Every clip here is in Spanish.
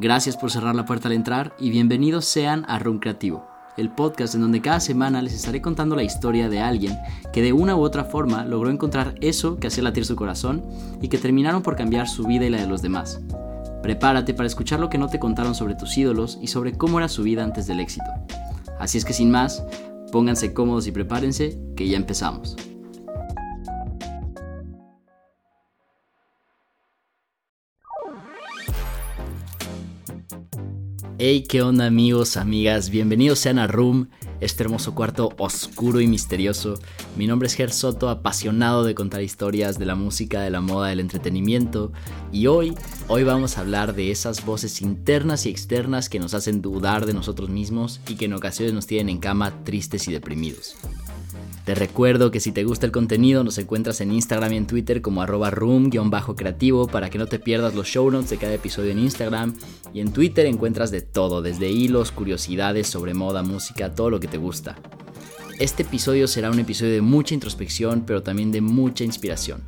Gracias por cerrar la puerta al entrar y bienvenidos sean a Room Creativo, el podcast en donde cada semana les estaré contando la historia de alguien que de una u otra forma logró encontrar eso que hacía latir su corazón y que terminaron por cambiar su vida y la de los demás. Prepárate para escuchar lo que no te contaron sobre tus ídolos y sobre cómo era su vida antes del éxito. Así es que sin más, pónganse cómodos y prepárense, que ya empezamos. Hey, ¿qué onda amigos, amigas? Bienvenidos sean a Room, este hermoso cuarto oscuro y misterioso. Mi nombre es Ger Soto, apasionado de contar historias de la música, de la moda, del entretenimiento. Y hoy, hoy vamos a hablar de esas voces internas y externas que nos hacen dudar de nosotros mismos y que en ocasiones nos tienen en cama tristes y deprimidos. Te recuerdo que si te gusta el contenido nos encuentras en Instagram y en Twitter como arroba room-creativo para que no te pierdas los show notes de cada episodio en Instagram y en Twitter encuentras de todo, desde hilos, curiosidades sobre moda, música, todo lo que te gusta. Este episodio será un episodio de mucha introspección pero también de mucha inspiración.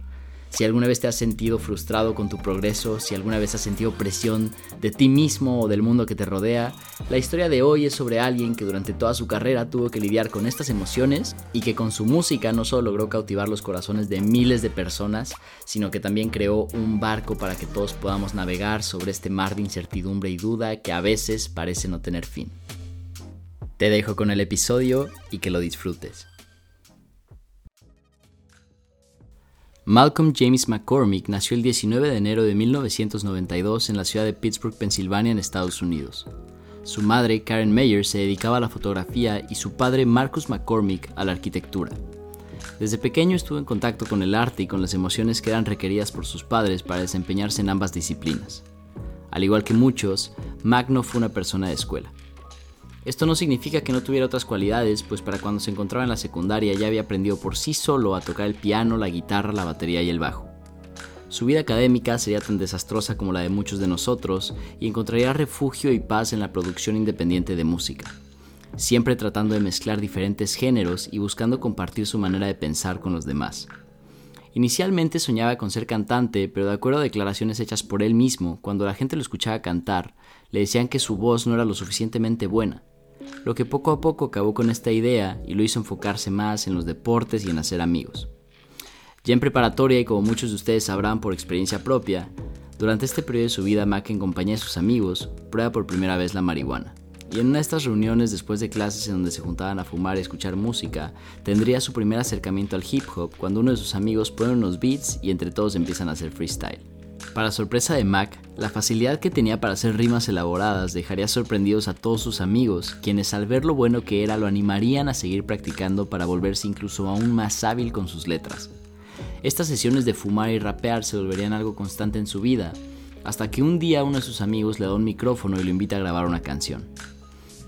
Si alguna vez te has sentido frustrado con tu progreso, si alguna vez has sentido presión de ti mismo o del mundo que te rodea, la historia de hoy es sobre alguien que durante toda su carrera tuvo que lidiar con estas emociones y que con su música no solo logró cautivar los corazones de miles de personas, sino que también creó un barco para que todos podamos navegar sobre este mar de incertidumbre y duda que a veces parece no tener fin. Te dejo con el episodio y que lo disfrutes. Malcolm James McCormick nació el 19 de enero de 1992 en la ciudad de Pittsburgh, Pensilvania, en Estados Unidos. Su madre, Karen Mayer, se dedicaba a la fotografía y su padre, Marcus McCormick, a la arquitectura. Desde pequeño estuvo en contacto con el arte y con las emociones que eran requeridas por sus padres para desempeñarse en ambas disciplinas. Al igual que muchos, Mac no fue una persona de escuela. Esto no significa que no tuviera otras cualidades, pues para cuando se encontraba en la secundaria ya había aprendido por sí solo a tocar el piano, la guitarra, la batería y el bajo. Su vida académica sería tan desastrosa como la de muchos de nosotros y encontraría refugio y paz en la producción independiente de música, siempre tratando de mezclar diferentes géneros y buscando compartir su manera de pensar con los demás. Inicialmente soñaba con ser cantante, pero de acuerdo a declaraciones hechas por él mismo, cuando la gente lo escuchaba cantar, le decían que su voz no era lo suficientemente buena, lo que poco a poco acabó con esta idea y lo hizo enfocarse más en los deportes y en hacer amigos. Ya en preparatoria y como muchos de ustedes sabrán por experiencia propia, durante este periodo de su vida Mac en compañía de sus amigos prueba por primera vez la marihuana. Y en una de estas reuniones después de clases en donde se juntaban a fumar y escuchar música, tendría su primer acercamiento al hip hop cuando uno de sus amigos pone unos beats y entre todos empiezan a hacer freestyle. Para sorpresa de Mac, la facilidad que tenía para hacer rimas elaboradas dejaría sorprendidos a todos sus amigos, quienes al ver lo bueno que era lo animarían a seguir practicando para volverse incluso aún más hábil con sus letras. Estas sesiones de fumar y rapear se volverían algo constante en su vida, hasta que un día uno de sus amigos le da un micrófono y lo invita a grabar una canción.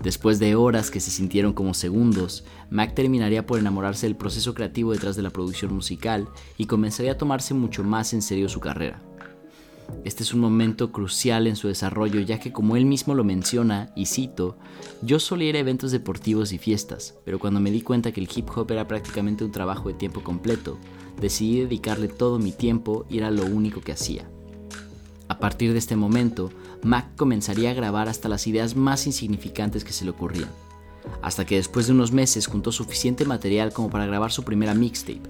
Después de horas que se sintieron como segundos, Mac terminaría por enamorarse del proceso creativo detrás de la producción musical y comenzaría a tomarse mucho más en serio su carrera. Este es un momento crucial en su desarrollo ya que como él mismo lo menciona, y cito, yo solía ir a eventos deportivos y fiestas, pero cuando me di cuenta que el hip hop era prácticamente un trabajo de tiempo completo, decidí dedicarle todo mi tiempo y era lo único que hacía. A partir de este momento, Mac comenzaría a grabar hasta las ideas más insignificantes que se le ocurrían, hasta que después de unos meses juntó suficiente material como para grabar su primera mixtape,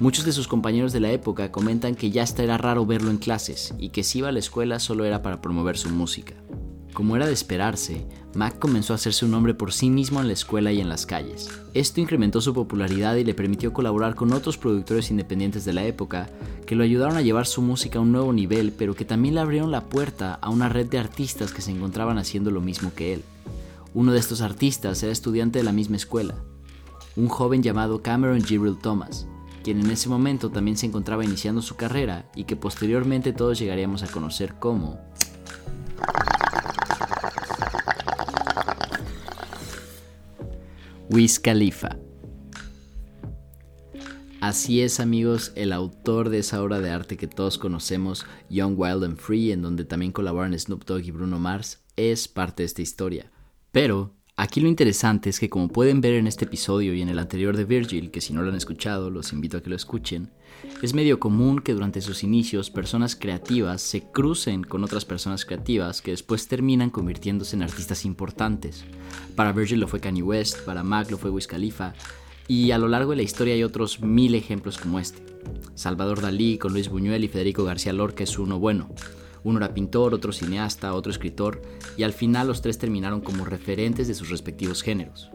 Muchos de sus compañeros de la época comentan que ya hasta era raro verlo en clases y que si iba a la escuela solo era para promover su música. Como era de esperarse, Mac comenzó a hacerse un nombre por sí mismo en la escuela y en las calles. Esto incrementó su popularidad y le permitió colaborar con otros productores independientes de la época que lo ayudaron a llevar su música a un nuevo nivel, pero que también le abrieron la puerta a una red de artistas que se encontraban haciendo lo mismo que él. Uno de estos artistas era estudiante de la misma escuela, un joven llamado Cameron Gibril Thomas, quien en ese momento también se encontraba iniciando su carrera y que posteriormente todos llegaríamos a conocer como Wiz Khalifa. Así es amigos, el autor de esa obra de arte que todos conocemos, Young, Wild and Free, en donde también colaboran Snoop Dogg y Bruno Mars, es parte de esta historia. Pero Aquí lo interesante es que como pueden ver en este episodio y en el anterior de Virgil, que si no lo han escuchado los invito a que lo escuchen, es medio común que durante sus inicios personas creativas se crucen con otras personas creativas que después terminan convirtiéndose en artistas importantes. Para Virgil lo fue Kanye West, para Mac lo fue Wiz Khalifa, y a lo largo de la historia hay otros mil ejemplos como este. Salvador Dalí con Luis Buñuel y Federico García Lorca es uno bueno. Uno era pintor, otro cineasta, otro escritor, y al final los tres terminaron como referentes de sus respectivos géneros.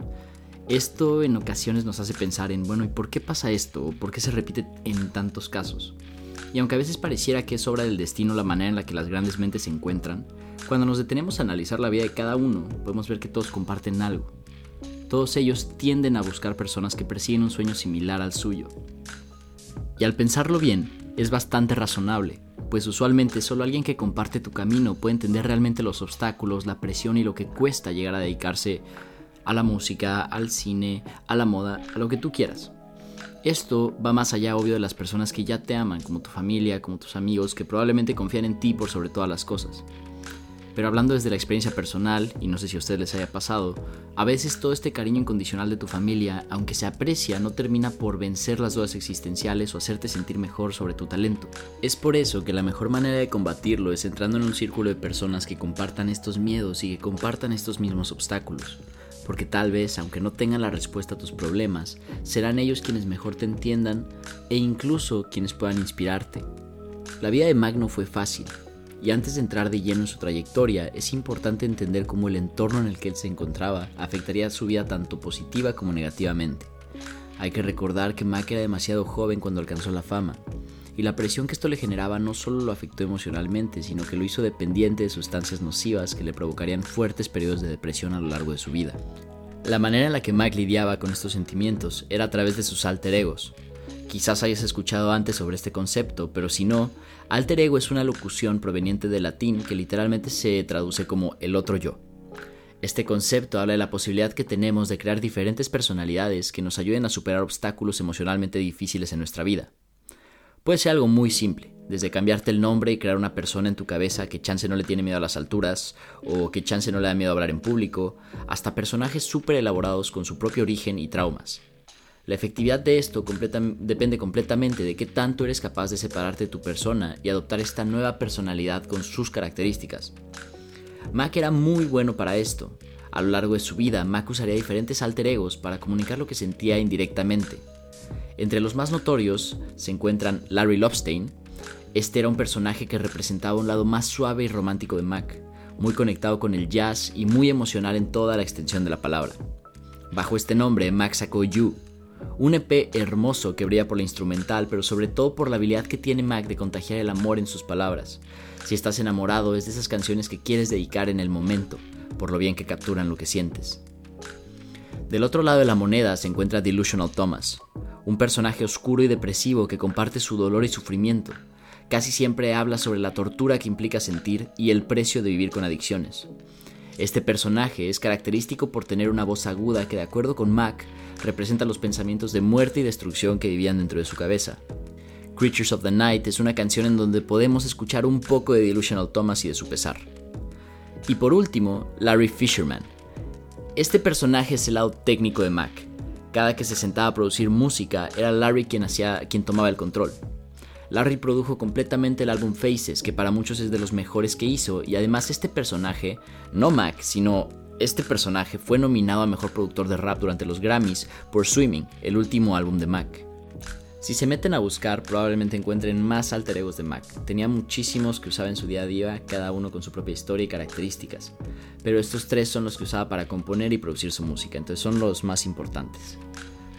Esto en ocasiones nos hace pensar en, bueno, ¿y por qué pasa esto? ¿Por qué se repite en tantos casos? Y aunque a veces pareciera que es obra del destino la manera en la que las grandes mentes se encuentran, cuando nos detenemos a analizar la vida de cada uno, podemos ver que todos comparten algo. Todos ellos tienden a buscar personas que persiguen un sueño similar al suyo. Y al pensarlo bien, es bastante razonable, pues usualmente solo alguien que comparte tu camino puede entender realmente los obstáculos, la presión y lo que cuesta llegar a dedicarse a la música, al cine, a la moda, a lo que tú quieras. Esto va más allá, obvio, de las personas que ya te aman, como tu familia, como tus amigos, que probablemente confían en ti por sobre todas las cosas. Pero hablando desde la experiencia personal, y no sé si a ustedes les haya pasado, a veces todo este cariño incondicional de tu familia, aunque se aprecia, no termina por vencer las dudas existenciales o hacerte sentir mejor sobre tu talento. Es por eso que la mejor manera de combatirlo es entrando en un círculo de personas que compartan estos miedos y que compartan estos mismos obstáculos. Porque tal vez, aunque no tengan la respuesta a tus problemas, serán ellos quienes mejor te entiendan e incluso quienes puedan inspirarte. La vida de Magno fue fácil, y antes de entrar de lleno en su trayectoria, es importante entender cómo el entorno en el que él se encontraba afectaría su vida tanto positiva como negativamente. Hay que recordar que Mac era demasiado joven cuando alcanzó la fama, y la presión que esto le generaba no solo lo afectó emocionalmente, sino que lo hizo dependiente de sustancias nocivas que le provocarían fuertes periodos de depresión a lo largo de su vida. La manera en la que Mac lidiaba con estos sentimientos era a través de sus alter egos, Quizás hayas escuchado antes sobre este concepto, pero si no, alter ego es una locución proveniente del latín que literalmente se traduce como el otro yo. Este concepto habla de la posibilidad que tenemos de crear diferentes personalidades que nos ayuden a superar obstáculos emocionalmente difíciles en nuestra vida. Puede ser algo muy simple, desde cambiarte el nombre y crear una persona en tu cabeza que chance no le tiene miedo a las alturas o que chance no le da miedo a hablar en público, hasta personajes súper elaborados con su propio origen y traumas. La efectividad de esto depende completamente de qué tanto eres capaz de separarte de tu persona y adoptar esta nueva personalidad con sus características. Mac era muy bueno para esto. A lo largo de su vida, Mac usaría diferentes alter egos para comunicar lo que sentía indirectamente. Entre los más notorios se encuentran Larry Lobstein. Este era un personaje que representaba un lado más suave y romántico de Mac, muy conectado con el jazz y muy emocional en toda la extensión de la palabra. Bajo este nombre, Mac sacó You, un EP hermoso que brilla por la instrumental, pero sobre todo por la habilidad que tiene Mac de contagiar el amor en sus palabras. Si estás enamorado, es de esas canciones que quieres dedicar en el momento, por lo bien que capturan lo que sientes. Del otro lado de la moneda se encuentra Delusional Thomas, un personaje oscuro y depresivo que comparte su dolor y sufrimiento. Casi siempre habla sobre la tortura que implica sentir y el precio de vivir con adicciones. Este personaje es característico por tener una voz aguda que, de acuerdo con Mac, representa los pensamientos de muerte y destrucción que vivían dentro de su cabeza. Creatures of the Night es una canción en donde podemos escuchar un poco de Delusional Thomas y de su pesar. Y por último, Larry Fisherman. Este personaje es el lado técnico de Mac. Cada que se sentaba a producir música, era Larry quien, hacía, quien tomaba el control. Larry produjo completamente el álbum Faces, que para muchos es de los mejores que hizo, y además este personaje, no Mac, sino este personaje fue nominado a Mejor Productor de Rap durante los Grammys por Swimming, el último álbum de Mac. Si se meten a buscar, probablemente encuentren más alter egos de Mac. Tenía muchísimos que usaba en su día a día, cada uno con su propia historia y características. Pero estos tres son los que usaba para componer y producir su música, entonces son los más importantes.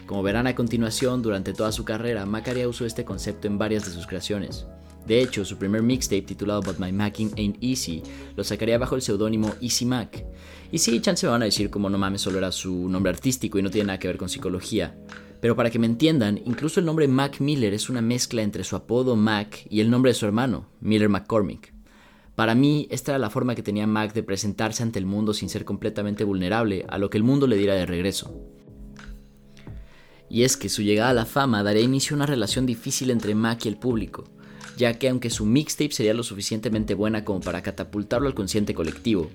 Como verán a continuación, durante toda su carrera, Macaria usó este concepto en varias de sus creaciones. De hecho, su primer mixtape titulado But My Macking Ain't Easy lo sacaría bajo el seudónimo Easy Mac. Y sí, chance me van a decir como no mames, solo era su nombre artístico y no tiene nada que ver con psicología. Pero para que me entiendan, incluso el nombre Mac Miller es una mezcla entre su apodo Mac y el nombre de su hermano, Miller McCormick. Para mí, esta era la forma que tenía Mac de presentarse ante el mundo sin ser completamente vulnerable a lo que el mundo le diera de regreso y es que su llegada a la fama daría inicio a una relación difícil entre Mac y el público, ya que aunque su mixtape sería lo suficientemente buena como para catapultarlo al consciente colectivo,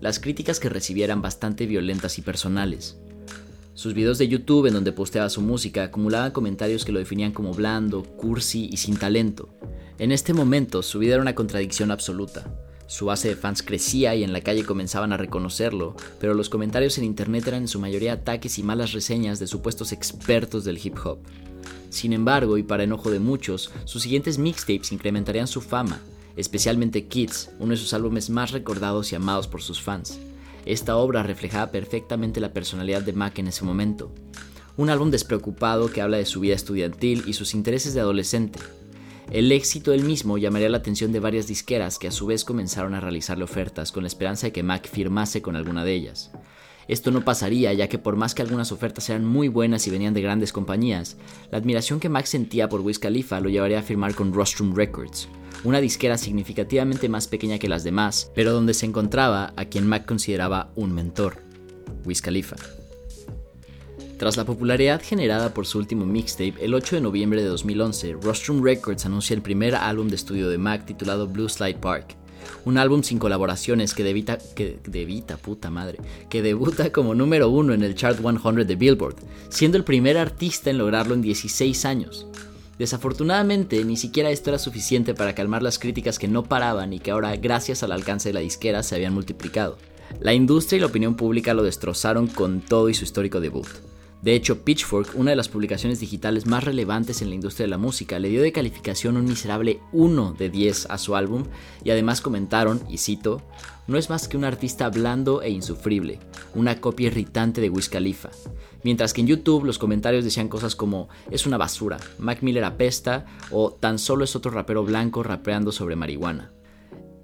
las críticas que recibía eran bastante violentas y personales. Sus videos de YouTube en donde posteaba su música acumulaban comentarios que lo definían como blando, cursi y sin talento. En este momento su vida era una contradicción absoluta. Su base de fans crecía y en la calle comenzaban a reconocerlo, pero los comentarios en internet eran en su mayoría ataques y malas reseñas de supuestos expertos del hip hop. Sin embargo, y para enojo de muchos, sus siguientes mixtapes incrementarían su fama, especialmente Kids, uno de sus álbumes más recordados y amados por sus fans. Esta obra reflejaba perfectamente la personalidad de Mac en ese momento. Un álbum despreocupado que habla de su vida estudiantil y sus intereses de adolescente. El éxito del mismo llamaría la atención de varias disqueras que a su vez comenzaron a realizarle ofertas con la esperanza de que Mac firmase con alguna de ellas. Esto no pasaría ya que por más que algunas ofertas eran muy buenas y venían de grandes compañías, la admiración que Mac sentía por Wiz Khalifa lo llevaría a firmar con Rostrum Records, una disquera significativamente más pequeña que las demás, pero donde se encontraba a quien Mac consideraba un mentor, Wiz Khalifa. Tras la popularidad generada por su último mixtape, el 8 de noviembre de 2011, Rostrum Records anuncia el primer álbum de estudio de Mac titulado Blue Slide Park, un álbum sin colaboraciones que debita, puta madre, que debuta como número uno en el Chart 100 de Billboard, siendo el primer artista en lograrlo en 16 años. Desafortunadamente, ni siquiera esto era suficiente para calmar las críticas que no paraban y que ahora, gracias al alcance de la disquera, se habían multiplicado. La industria y la opinión pública lo destrozaron con todo y su histórico debut. De hecho, Pitchfork, una de las publicaciones digitales más relevantes en la industria de la música, le dio de calificación un miserable 1 de 10 a su álbum y además comentaron, y cito, no es más que un artista blando e insufrible, una copia irritante de Wiz Khalifa. Mientras que en YouTube los comentarios decían cosas como es una basura, Mac Miller apesta o tan solo es otro rapero blanco rapeando sobre marihuana.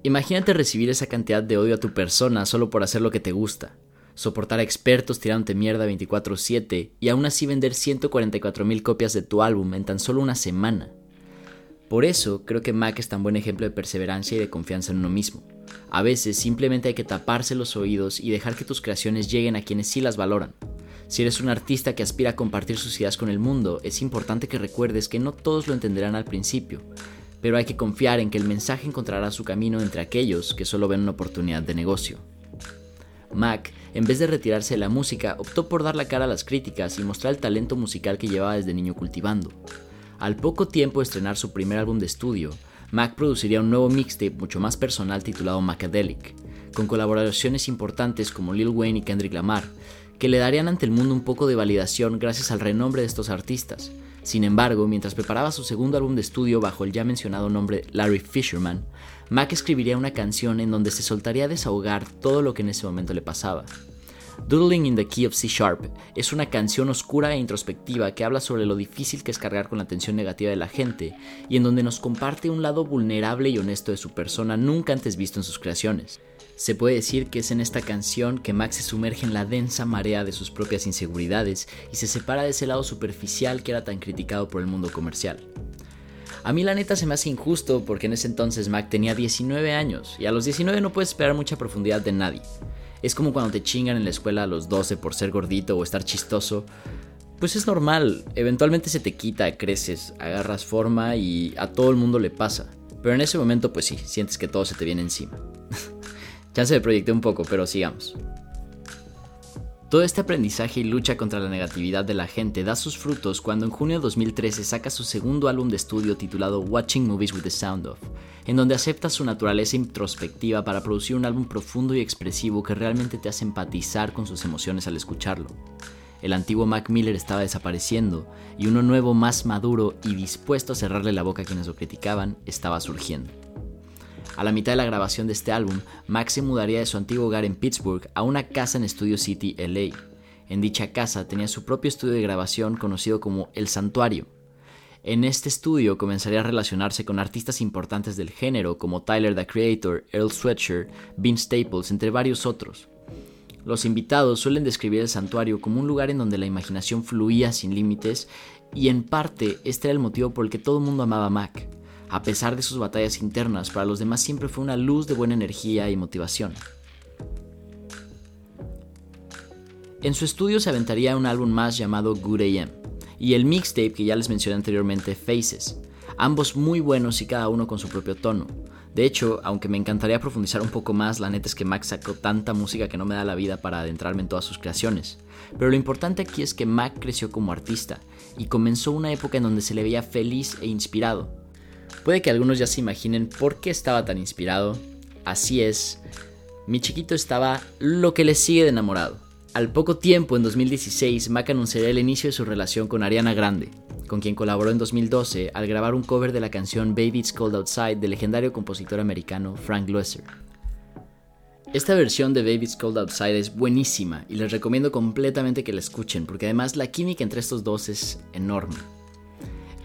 Imagínate recibir esa cantidad de odio a tu persona solo por hacer lo que te gusta soportar a expertos tirándote mierda 24/7 y aún así vender 144 mil copias de tu álbum en tan solo una semana. Por eso creo que Mac es tan buen ejemplo de perseverancia y de confianza en uno mismo. A veces simplemente hay que taparse los oídos y dejar que tus creaciones lleguen a quienes sí las valoran. Si eres un artista que aspira a compartir sus ideas con el mundo, es importante que recuerdes que no todos lo entenderán al principio, pero hay que confiar en que el mensaje encontrará su camino entre aquellos que solo ven una oportunidad de negocio. Mac, en vez de retirarse de la música, optó por dar la cara a las críticas y mostrar el talento musical que llevaba desde niño cultivando. Al poco tiempo de estrenar su primer álbum de estudio, Mac produciría un nuevo mixtape mucho más personal titulado Macadelic, con colaboraciones importantes como Lil Wayne y Kendrick Lamar, que le darían ante el mundo un poco de validación gracias al renombre de estos artistas. Sin embargo, mientras preparaba su segundo álbum de estudio bajo el ya mencionado nombre Larry Fisherman, Mac escribiría una canción en donde se soltaría a desahogar todo lo que en ese momento le pasaba. Doodling in the Key of C Sharp es una canción oscura e introspectiva que habla sobre lo difícil que es cargar con la atención negativa de la gente y en donde nos comparte un lado vulnerable y honesto de su persona nunca antes visto en sus creaciones. Se puede decir que es en esta canción que Max se sumerge en la densa marea de sus propias inseguridades y se separa de ese lado superficial que era tan criticado por el mundo comercial. A mí la neta se me hace injusto porque en ese entonces Mac tenía 19 años y a los 19 no puedes esperar mucha profundidad de nadie. Es como cuando te chingan en la escuela a los 12 por ser gordito o estar chistoso. Pues es normal, eventualmente se te quita, creces, agarras forma y a todo el mundo le pasa. Pero en ese momento pues sí, sientes que todo se te viene encima. ya se me proyecté un poco, pero sigamos. Todo este aprendizaje y lucha contra la negatividad de la gente da sus frutos cuando en junio de 2013 saca su segundo álbum de estudio titulado Watching Movies with the Sound of, en donde acepta su naturaleza introspectiva para producir un álbum profundo y expresivo que realmente te hace empatizar con sus emociones al escucharlo. El antiguo Mac Miller estaba desapareciendo y uno nuevo más maduro y dispuesto a cerrarle la boca a quienes lo criticaban estaba surgiendo. A la mitad de la grabación de este álbum, Max se mudaría de su antiguo hogar en Pittsburgh a una casa en Studio City, LA. En dicha casa tenía su propio estudio de grabación conocido como El Santuario. En este estudio comenzaría a relacionarse con artistas importantes del género como Tyler the Creator, Earl Sweatshirt, Vince Staples, entre varios otros. Los invitados suelen describir el santuario como un lugar en donde la imaginación fluía sin límites y en parte este era el motivo por el que todo el mundo amaba a Mac. A pesar de sus batallas internas, para los demás siempre fue una luz de buena energía y motivación. En su estudio se aventaría un álbum más llamado Good AM y el mixtape que ya les mencioné anteriormente, Faces, ambos muy buenos y cada uno con su propio tono. De hecho, aunque me encantaría profundizar un poco más, la neta es que Mac sacó tanta música que no me da la vida para adentrarme en todas sus creaciones. Pero lo importante aquí es que Mac creció como artista y comenzó una época en donde se le veía feliz e inspirado. Puede que algunos ya se imaginen por qué estaba tan inspirado. Así es, mi chiquito estaba lo que le sigue de enamorado. Al poco tiempo, en 2016, Mac anunciaría el inicio de su relación con Ariana Grande, con quien colaboró en 2012 al grabar un cover de la canción Baby It's Cold Outside del legendario compositor americano Frank Loesser. Esta versión de Baby It's Cold Outside es buenísima y les recomiendo completamente que la escuchen porque además la química entre estos dos es enorme.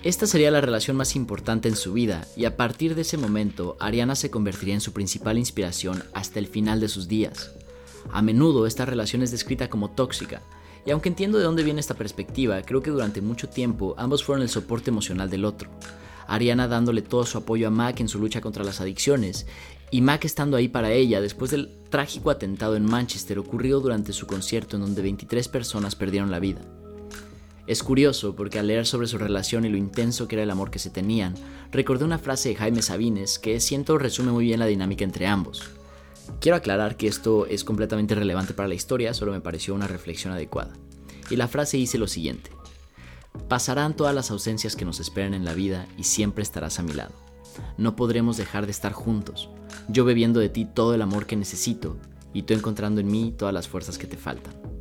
Esta sería la relación más importante en su vida y a partir de ese momento Ariana se convertiría en su principal inspiración hasta el final de sus días. A menudo esta relación es descrita como tóxica, y aunque entiendo de dónde viene esta perspectiva, creo que durante mucho tiempo ambos fueron el soporte emocional del otro. Ariana dándole todo su apoyo a Mac en su lucha contra las adicciones, y Mac estando ahí para ella después del trágico atentado en Manchester ocurrido durante su concierto en donde 23 personas perdieron la vida. Es curioso porque al leer sobre su relación y lo intenso que era el amor que se tenían, recordé una frase de Jaime Sabines que siento resume muy bien la dinámica entre ambos. Quiero aclarar que esto es completamente relevante para la historia, solo me pareció una reflexión adecuada. Y la frase dice lo siguiente. Pasarán todas las ausencias que nos esperan en la vida y siempre estarás a mi lado. No podremos dejar de estar juntos, yo bebiendo de ti todo el amor que necesito y tú encontrando en mí todas las fuerzas que te faltan.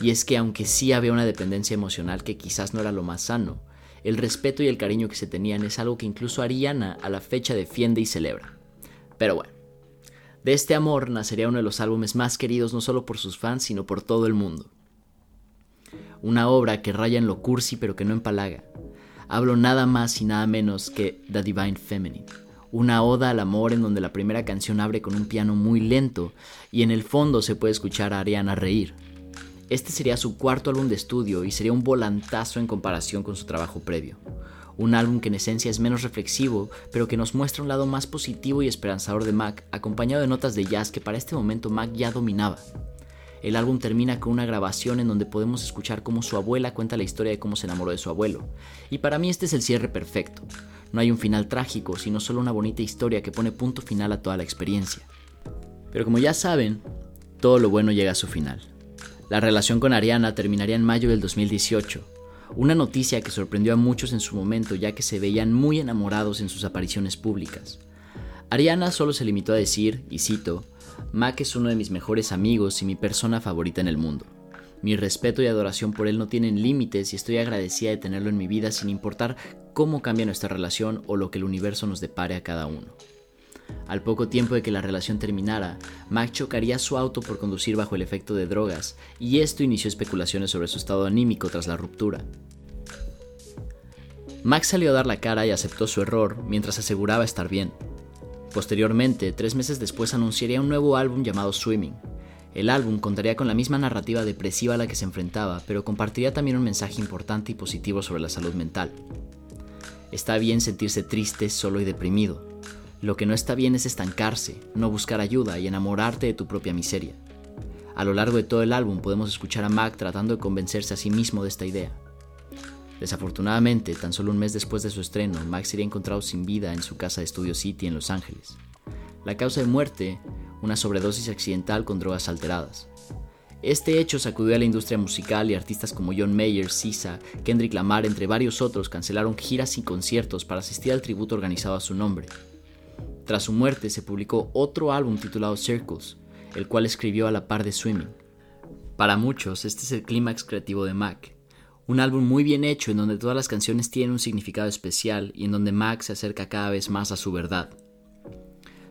Y es que aunque sí había una dependencia emocional que quizás no era lo más sano, el respeto y el cariño que se tenían es algo que incluso Ariana a la fecha defiende y celebra. Pero bueno, de este amor nacería uno de los álbumes más queridos no solo por sus fans, sino por todo el mundo. Una obra que raya en lo cursi pero que no empalaga. Hablo nada más y nada menos que The Divine Feminine, una oda al amor en donde la primera canción abre con un piano muy lento y en el fondo se puede escuchar a Ariana reír. Este sería su cuarto álbum de estudio y sería un volantazo en comparación con su trabajo previo un álbum que en esencia es menos reflexivo, pero que nos muestra un lado más positivo y esperanzador de Mac, acompañado de notas de jazz que para este momento Mac ya dominaba. El álbum termina con una grabación en donde podemos escuchar cómo su abuela cuenta la historia de cómo se enamoró de su abuelo, y para mí este es el cierre perfecto. No hay un final trágico, sino solo una bonita historia que pone punto final a toda la experiencia. Pero como ya saben, todo lo bueno llega a su final. La relación con Ariana terminaría en mayo del 2018, una noticia que sorprendió a muchos en su momento ya que se veían muy enamorados en sus apariciones públicas. Ariana solo se limitó a decir, y cito, Mac es uno de mis mejores amigos y mi persona favorita en el mundo. Mi respeto y adoración por él no tienen límites y estoy agradecida de tenerlo en mi vida sin importar cómo cambia nuestra relación o lo que el universo nos depare a cada uno. Al poco tiempo de que la relación terminara, Mac chocaría su auto por conducir bajo el efecto de drogas, y esto inició especulaciones sobre su estado anímico tras la ruptura. Max salió a dar la cara y aceptó su error mientras aseguraba estar bien. Posteriormente, tres meses después anunciaría un nuevo álbum llamado Swimming. El álbum contaría con la misma narrativa depresiva a la que se enfrentaba, pero compartiría también un mensaje importante y positivo sobre la salud mental. Está bien sentirse triste, solo y deprimido, lo que no está bien es estancarse, no buscar ayuda y enamorarte de tu propia miseria. A lo largo de todo el álbum podemos escuchar a Mac tratando de convencerse a sí mismo de esta idea. Desafortunadamente, tan solo un mes después de su estreno, Mac sería encontrado sin vida en su casa de Studio City en Los Ángeles. La causa de muerte, una sobredosis accidental con drogas alteradas. Este hecho sacudió a la industria musical y artistas como John Mayer, Sisa, Kendrick Lamar, entre varios otros, cancelaron giras y conciertos para asistir al tributo organizado a su nombre. Tras su muerte se publicó otro álbum titulado Circles, el cual escribió a la par de Swimming. Para muchos, este es el clímax creativo de Mac, un álbum muy bien hecho en donde todas las canciones tienen un significado especial y en donde Mac se acerca cada vez más a su verdad.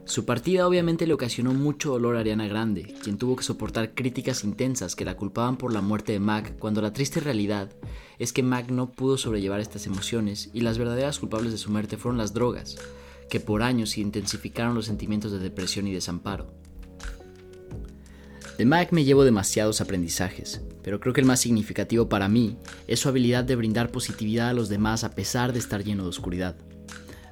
Su partida obviamente le ocasionó mucho dolor a Ariana Grande, quien tuvo que soportar críticas intensas que la culpaban por la muerte de Mac, cuando la triste realidad es que Mac no pudo sobrellevar estas emociones y las verdaderas culpables de su muerte fueron las drogas, que por años intensificaron los sentimientos de depresión y desamparo. De Mac me llevo demasiados aprendizajes, pero creo que el más significativo para mí es su habilidad de brindar positividad a los demás a pesar de estar lleno de oscuridad.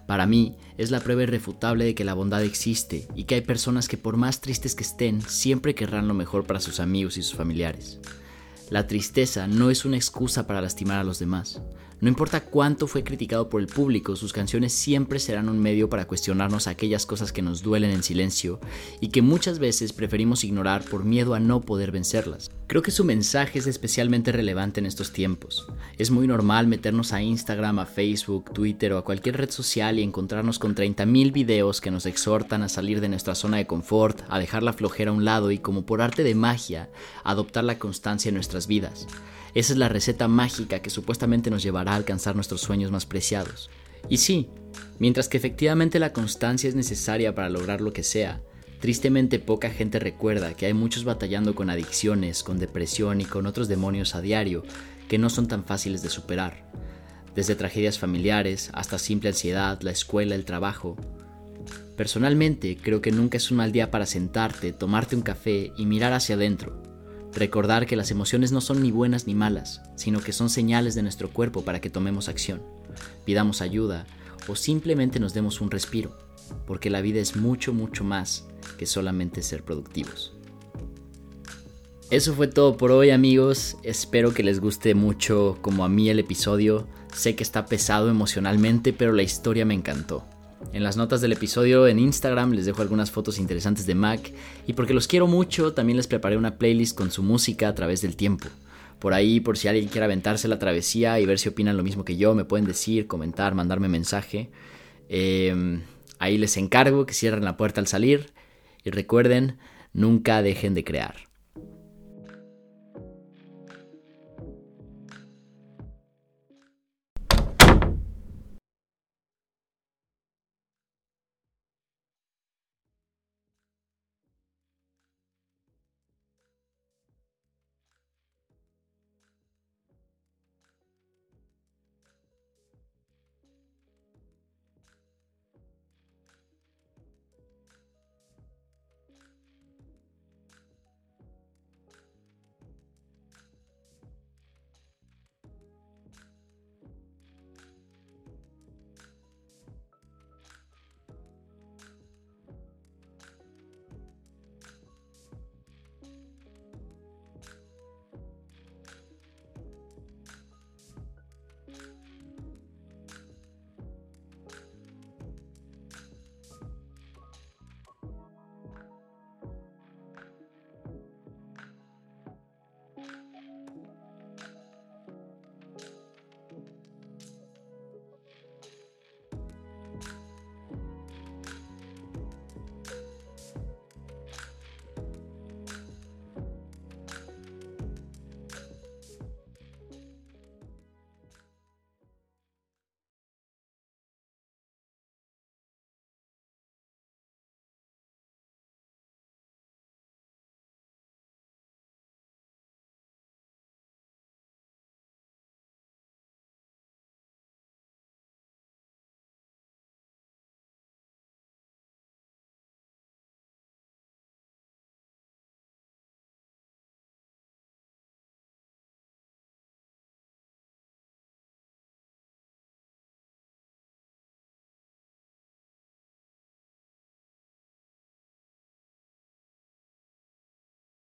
Para mí es la prueba irrefutable de que la bondad existe y que hay personas que por más tristes que estén siempre querrán lo mejor para sus amigos y sus familiares. La tristeza no es una excusa para lastimar a los demás, No importa cuánto fue criticado por el público, sus canciones siempre serán un medio para cuestionarnos aquellas cosas que nos duelen en silencio y que muchas veces preferimos ignorar por miedo a no poder vencerlas. Creo que su mensaje es especialmente relevante en estos tiempos. Es muy normal meternos a Instagram, a Facebook, Twitter o a cualquier red social y encontrarnos con 30.000 videos que nos exhortan a salir de nuestra zona de confort, a dejar la flojera a un lado y como por arte de magia, adoptar la constancia en nuestras vidas. Esa es la receta mágica que supuestamente nos llevará a alcanzar nuestros sueños más preciados. Y sí, mientras que efectivamente la constancia es necesaria para lograr lo que sea, tristemente poca gente recuerda que hay muchos batallando con adicciones, con depresión y con otros demonios a diario que no son tan fáciles de superar. Desde tragedias familiares hasta simple ansiedad, la escuela, el trabajo. Personalmente creo que nunca es un mal día para sentarte, tomarte un café y mirar hacia adentro Recordar que las emociones no son ni buenas ni malas, sino que son señales de nuestro cuerpo para que tomemos acción, pidamos ayuda o simplemente nos demos un respiro, porque la vida es mucho, mucho más que solamente ser productivos. Eso fue todo por hoy amigos, espero que les guste mucho como a mí el episodio, sé que está pesado emocionalmente, pero la historia me encantó. En las notas del episodio en Instagram les dejo algunas fotos interesantes de Mac y porque los quiero mucho también les preparé una playlist con su música a través del tiempo. Por ahí, por si alguien quiere aventarse la travesía y ver si opinan lo mismo que yo, me pueden decir, comentar, mandarme mensaje. Em, ahí les encargo que cierren la puerta al salir y recuerden, nunca dejen de crear.